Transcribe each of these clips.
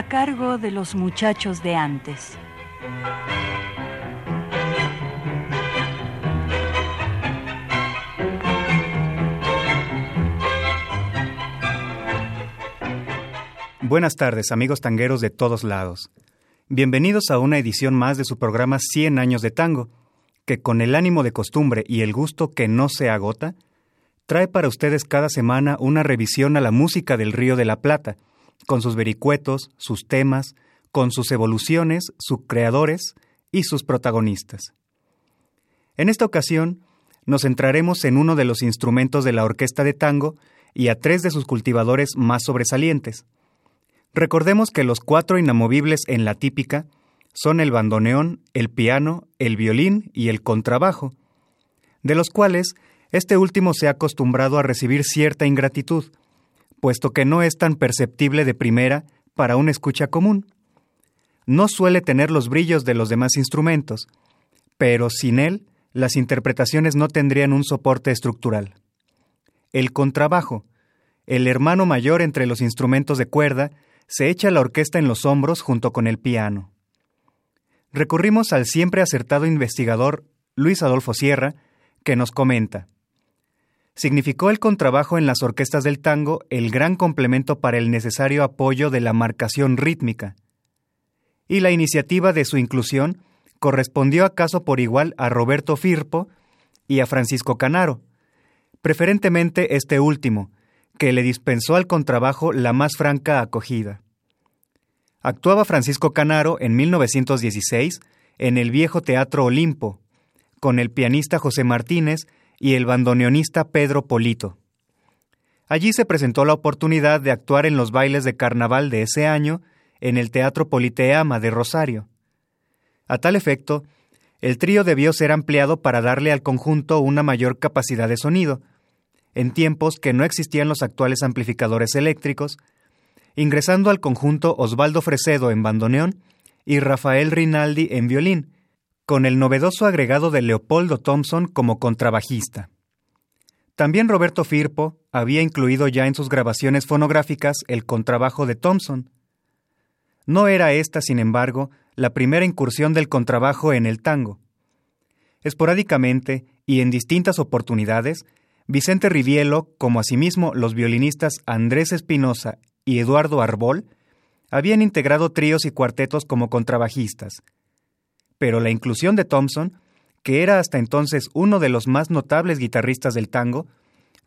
A cargo de los muchachos de antes. Buenas tardes, amigos tangueros de todos lados. Bienvenidos a una edición más de su programa 100 años de tango, que con el ánimo de costumbre y el gusto que no se agota, trae para ustedes cada semana una revisión a la música del Río de la Plata, con sus vericuetos, sus temas, con sus evoluciones, sus creadores y sus protagonistas. En esta ocasión, nos centraremos en uno de los instrumentos de la orquesta de tango y a tres de sus cultivadores más sobresalientes. Recordemos que los cuatro inamovibles en la típica son el bandoneón, el piano, el violín y el contrabajo, de los cuales este último se ha acostumbrado a recibir cierta ingratitud, puesto que no es tan perceptible de primera para una escucha común. No suele tener los brillos de los demás instrumentos, pero sin él las interpretaciones no tendrían un soporte estructural. El contrabajo, el hermano mayor entre los instrumentos de cuerda, se echa la orquesta en los hombros junto con el piano. Recurrimos al siempre acertado investigador Luis Adolfo Sierra, que nos comenta significó el contrabajo en las orquestas del tango el gran complemento para el necesario apoyo de la marcación rítmica. Y la iniciativa de su inclusión correspondió acaso por igual a Roberto Firpo y a Francisco Canaro, preferentemente este último, que le dispensó al contrabajo la más franca acogida. Actuaba Francisco Canaro en 1916 en el viejo Teatro Olimpo, con el pianista José Martínez y el bandoneonista Pedro Polito. Allí se presentó la oportunidad de actuar en los bailes de carnaval de ese año en el Teatro Politeama de Rosario. A tal efecto, el trío debió ser ampliado para darle al conjunto una mayor capacidad de sonido, en tiempos que no existían los actuales amplificadores eléctricos, ingresando al conjunto Osvaldo Fresedo en bandoneón y Rafael Rinaldi en violín, con el novedoso agregado de Leopoldo Thompson como contrabajista. También Roberto Firpo había incluido ya en sus grabaciones fonográficas el contrabajo de Thompson. No era esta, sin embargo, la primera incursión del contrabajo en el tango. Esporádicamente y en distintas oportunidades, Vicente Rivielo, como asimismo los violinistas Andrés Espinosa y Eduardo Arbol, habían integrado tríos y cuartetos como contrabajistas, pero la inclusión de Thompson, que era hasta entonces uno de los más notables guitarristas del tango,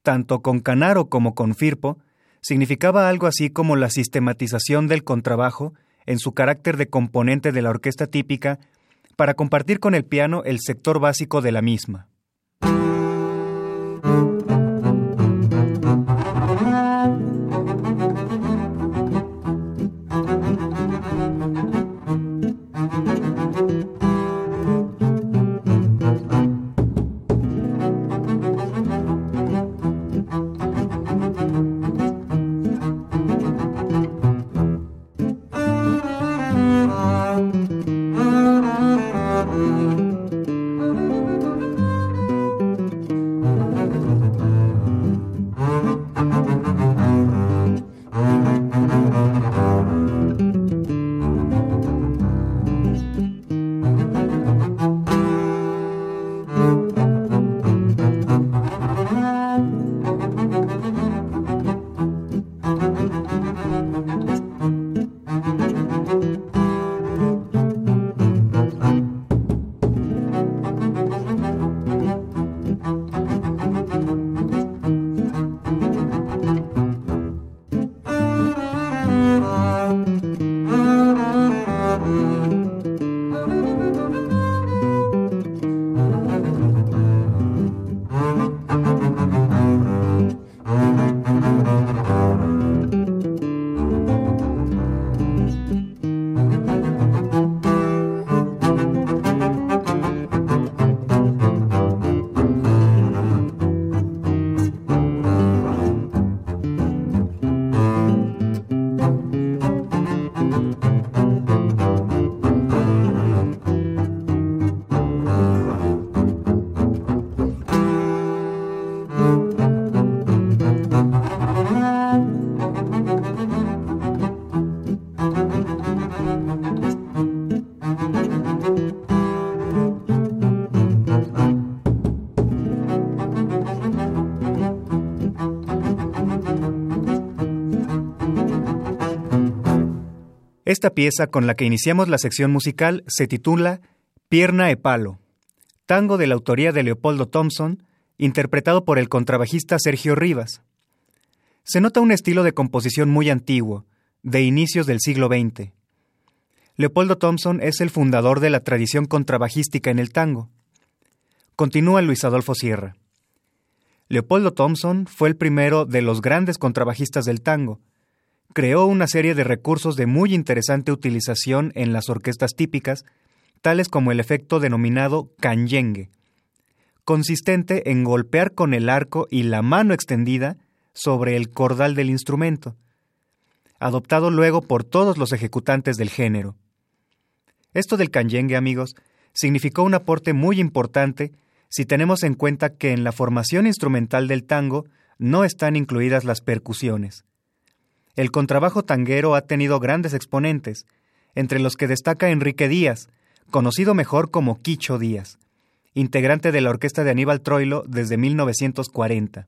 tanto con Canaro como con Firpo, significaba algo así como la sistematización del contrabajo en su carácter de componente de la orquesta típica para compartir con el piano el sector básico de la misma. Esta pieza con la que iniciamos la sección musical se titula Pierna e Palo, tango de la autoría de Leopoldo Thompson, interpretado por el contrabajista Sergio Rivas. Se nota un estilo de composición muy antiguo, de inicios del siglo XX. Leopoldo Thompson es el fundador de la tradición contrabajística en el tango. Continúa Luis Adolfo Sierra. Leopoldo Thompson fue el primero de los grandes contrabajistas del tango. Creó una serie de recursos de muy interesante utilización en las orquestas típicas, tales como el efecto denominado canyengue, consistente en golpear con el arco y la mano extendida sobre el cordal del instrumento, adoptado luego por todos los ejecutantes del género. Esto del canyengue, amigos, significó un aporte muy importante si tenemos en cuenta que en la formación instrumental del tango no están incluidas las percusiones. El contrabajo tanguero ha tenido grandes exponentes, entre los que destaca Enrique Díaz, conocido mejor como Quicho Díaz, integrante de la orquesta de Aníbal Troilo desde 1940.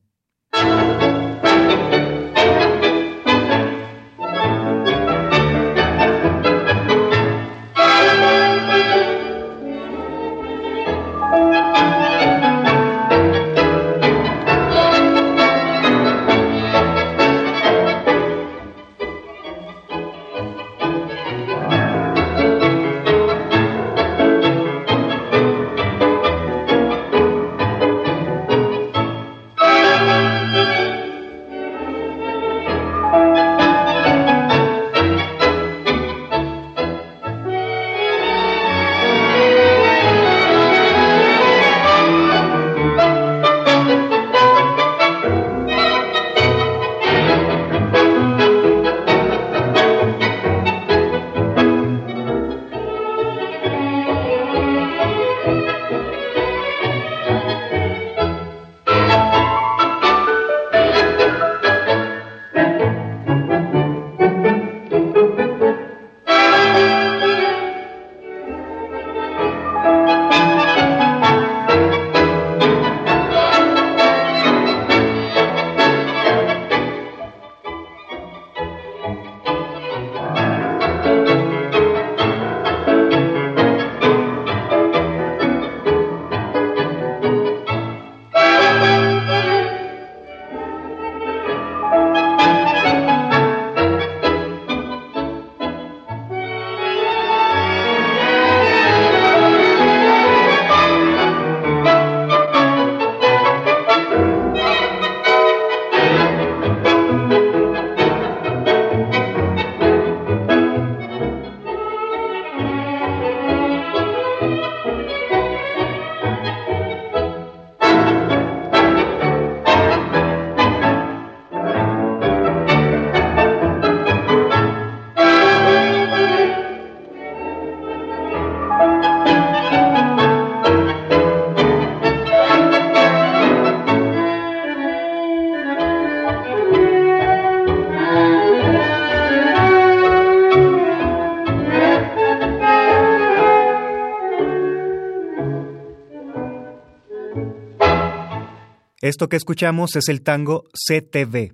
Esto que escuchamos es el tango CTV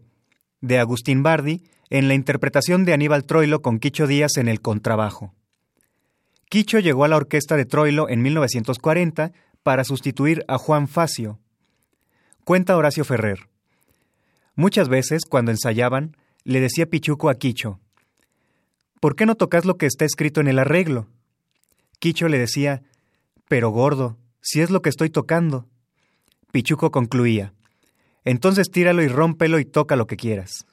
de Agustín Bardi en la interpretación de Aníbal Troilo con Quicho Díaz en el contrabajo. Quicho llegó a la orquesta de Troilo en 1940 para sustituir a Juan Facio. Cuenta Horacio Ferrer. Muchas veces, cuando ensayaban, le decía Pichuco a Quicho, ¿por qué no tocas lo que está escrito en el arreglo? Quicho le decía, pero gordo, si es lo que estoy tocando. Pichuco concluía, entonces tíralo y rómpelo y toca lo que quieras.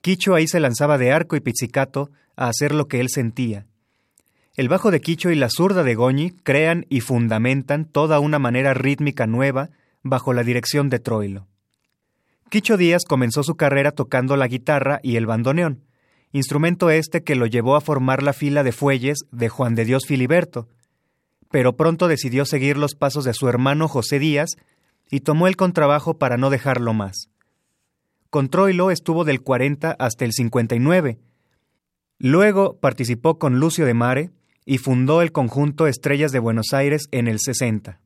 Quicho ahí se lanzaba de arco y pizzicato a hacer lo que él sentía. El bajo de Quicho y la zurda de Goñi crean y fundamentan toda una manera rítmica nueva bajo la dirección de Troilo. Quicho Díaz comenzó su carrera tocando la guitarra y el bandoneón, instrumento este que lo llevó a formar la fila de fuelles de Juan de Dios Filiberto, pero pronto decidió seguir los pasos de su hermano José Díaz y tomó el contrabajo para no dejarlo más. Con Troilo estuvo del 40 hasta el 59. Luego participó con Lucio de Mare y fundó el conjunto Estrellas de Buenos Aires en el 60.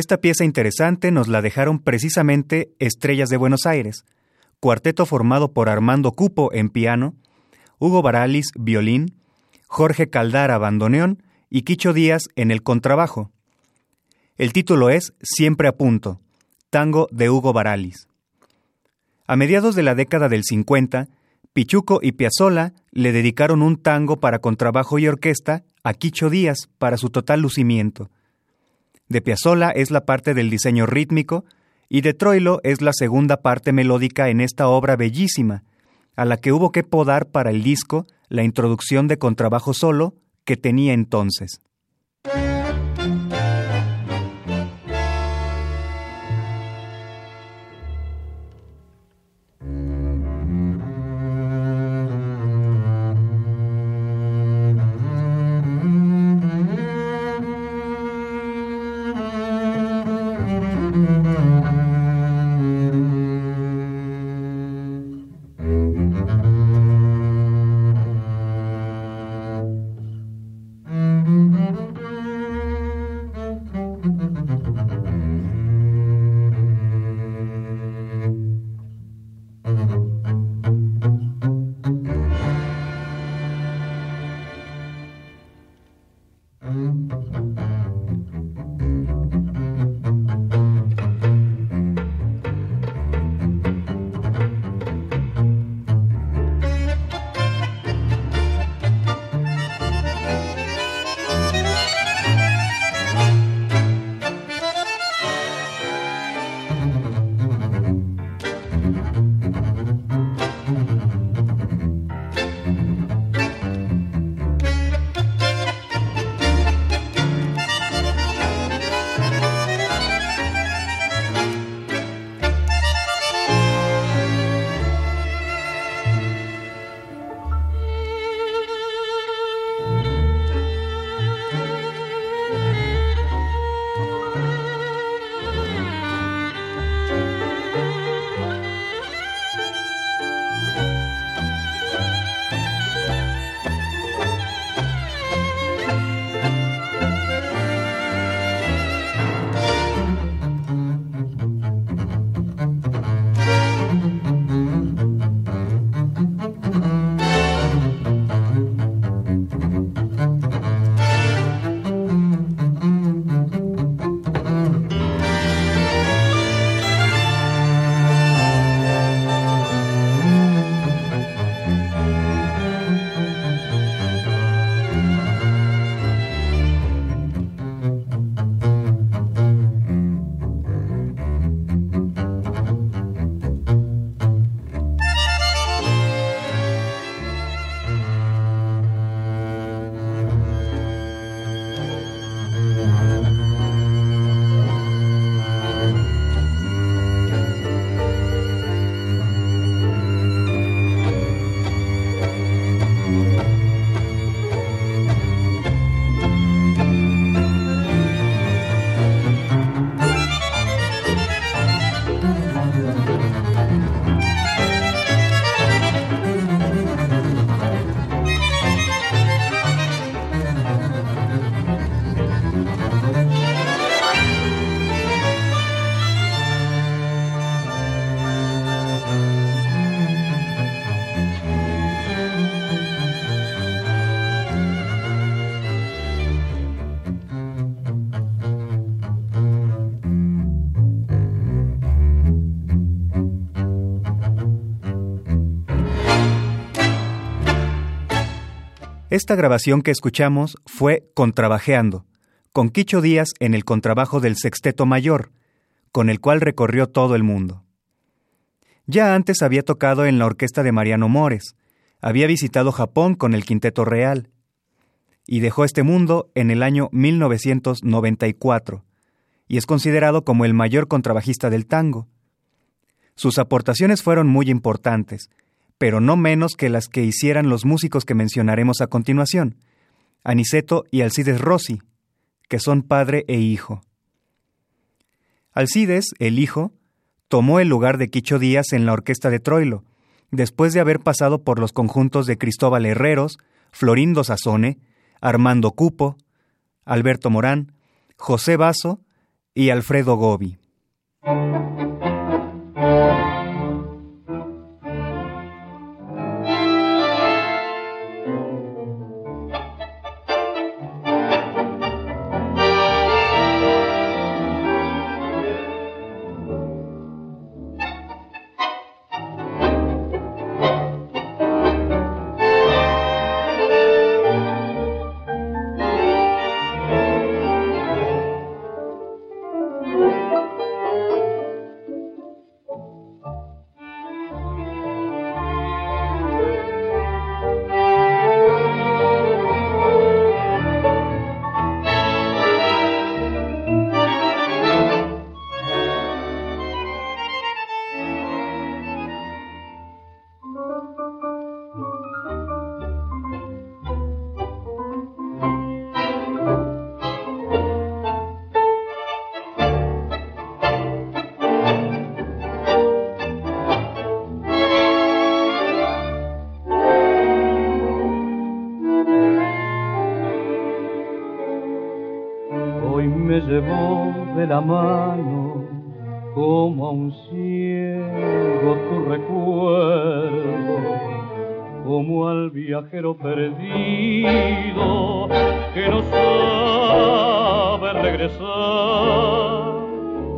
Esta pieza interesante nos la dejaron precisamente Estrellas de Buenos Aires, cuarteto formado por Armando Cupo en piano, Hugo Baralis violín, Jorge Caldara bandoneón y Quicho Díaz en el contrabajo. El título es Siempre a punto, tango de Hugo Baralis. A mediados de la década del 50, Pichuco y Piazzolla le dedicaron un tango para contrabajo y orquesta a Quicho Díaz para su total lucimiento de Piazzolla es la parte del diseño rítmico y de Troilo es la segunda parte melódica en esta obra bellísima, a la que hubo que podar para el disco la introducción de contrabajo solo que tenía entonces. Esta grabación que escuchamos fue Contrabajeando, con Quicho Díaz en el contrabajo del Sexteto Mayor, con el cual recorrió todo el mundo. Ya antes había tocado en la orquesta de Mariano Mores, había visitado Japón con el Quinteto Real, y dejó este mundo en el año 1994, y es considerado como el mayor contrabajista del tango. Sus aportaciones fueron muy importantes, pero no menos que las que hicieran los músicos que mencionaremos a continuación, Aniceto y Alcides Rossi, que son padre e hijo. Alcides, el hijo, tomó el lugar de Quicho Díaz en la orquesta de Troilo, después de haber pasado por los conjuntos de Cristóbal Herreros, Florindo Sazone, Armando Cupo, Alberto Morán, José Basso y Alfredo Gobi.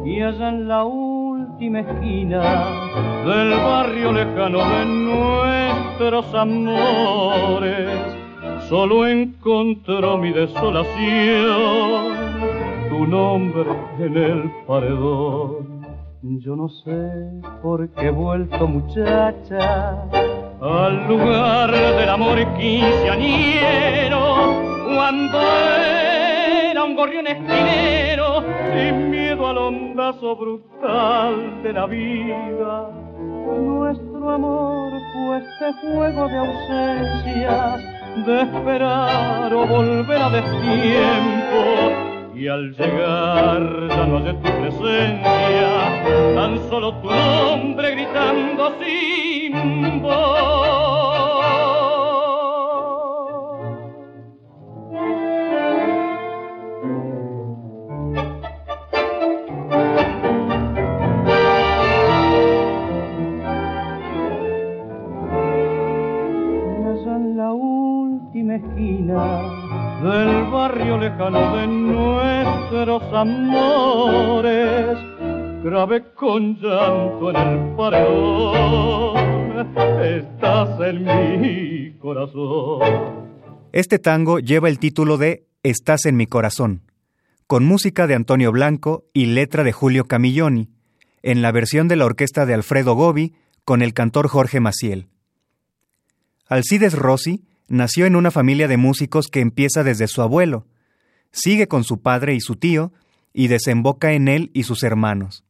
Y allá en la última esquina del barrio lejano de nuestros amores, solo encontró mi desolación tu nombre en el paredón. Yo no sé por qué he vuelto muchacha al lugar del amor quinceañero cuando gorrión esquinero sin miedo al ondazo brutal de la vida. Nuestro amor fue este juego de ausencias, de esperar o volver a destiempo y al llegar ya no hallé tu presencia, tan solo tu nombre gritando sin voz. Con en el estás en mi corazón. Este tango lleva el título de Estás en mi corazón, con música de Antonio Blanco y letra de Julio Camilloni, en la versión de la orquesta de Alfredo Gobi con el cantor Jorge Maciel. Alcides Rossi nació en una familia de músicos que empieza desde su abuelo, sigue con su padre y su tío, y desemboca en él y sus hermanos.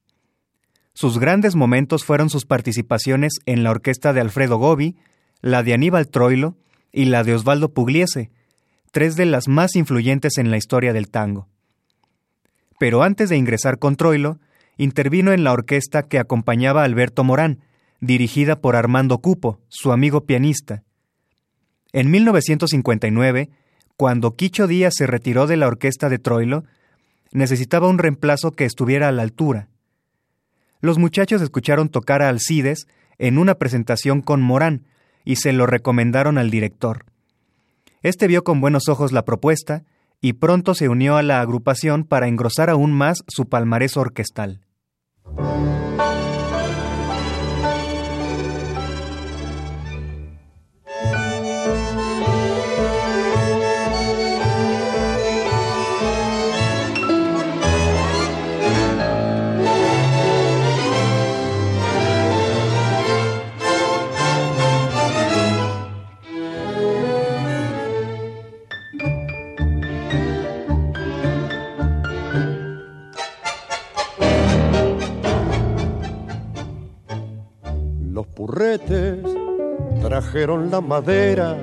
Sus grandes momentos fueron sus participaciones en la orquesta de Alfredo Gobi, la de Aníbal Troilo y la de Osvaldo Pugliese, tres de las más influyentes en la historia del tango. Pero antes de ingresar con Troilo, intervino en la orquesta que acompañaba a Alberto Morán, dirigida por Armando Cupo, su amigo pianista, en 1959, cuando Quicho Díaz se retiró de la orquesta de Troilo, necesitaba un reemplazo que estuviera a la altura. Los muchachos escucharon tocar a Alcides en una presentación con Morán y se lo recomendaron al director. Este vio con buenos ojos la propuesta y pronto se unió a la agrupación para engrosar aún más su palmarés orquestal. Trajeron la madera,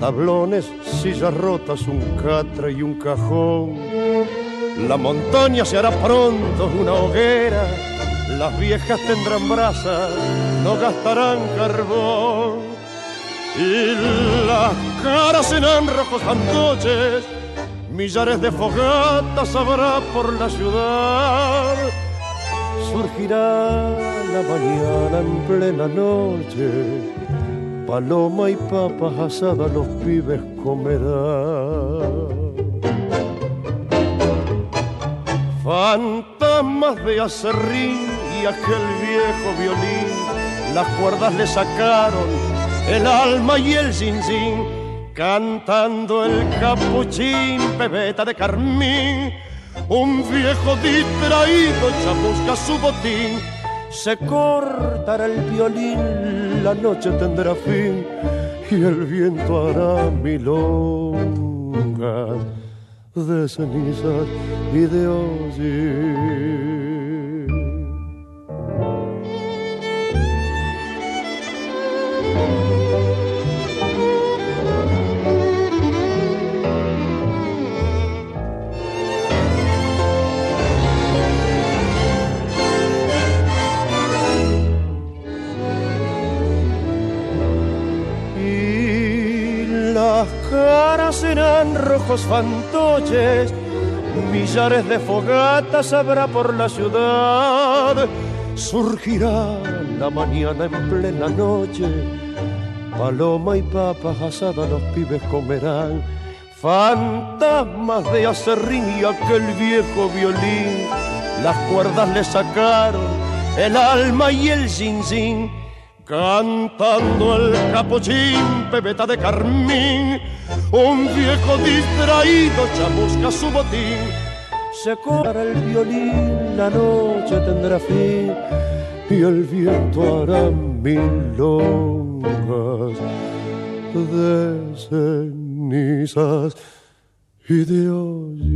tablones, sillas rotas, un catre y un cajón. La montaña se hará pronto una hoguera, las viejas tendrán brasas, no gastarán carbón. Y las caras serán rojos fantoches, millares de fogatas habrá por la ciudad. Surgirá la mañana en plena noche, paloma y papas asadas los pibes comerán. Fantasmas de acerrín y aquel viejo violín, las cuerdas le sacaron el alma y el zinzín, cantando el capuchín, pebeta de carmín. Un viejo distraído busca su botín, se cortará el violín, la noche tendrá fin y el viento hará milongas de cenizas y de hoy. Serán rojos fantoches, millares de fogatas habrá por la ciudad. Surgirá la mañana en plena noche, paloma y papas asadas los pibes comerán. Fantasmas de acerrín y aquel viejo violín, las cuerdas le sacaron el alma y el zinzín cantando el capuchín, pebeta de carmín, un viejo distraído chamusca su botín. Se corra el violín, la noche tendrá fin y el viento hará milongas de cenizas y de hoy.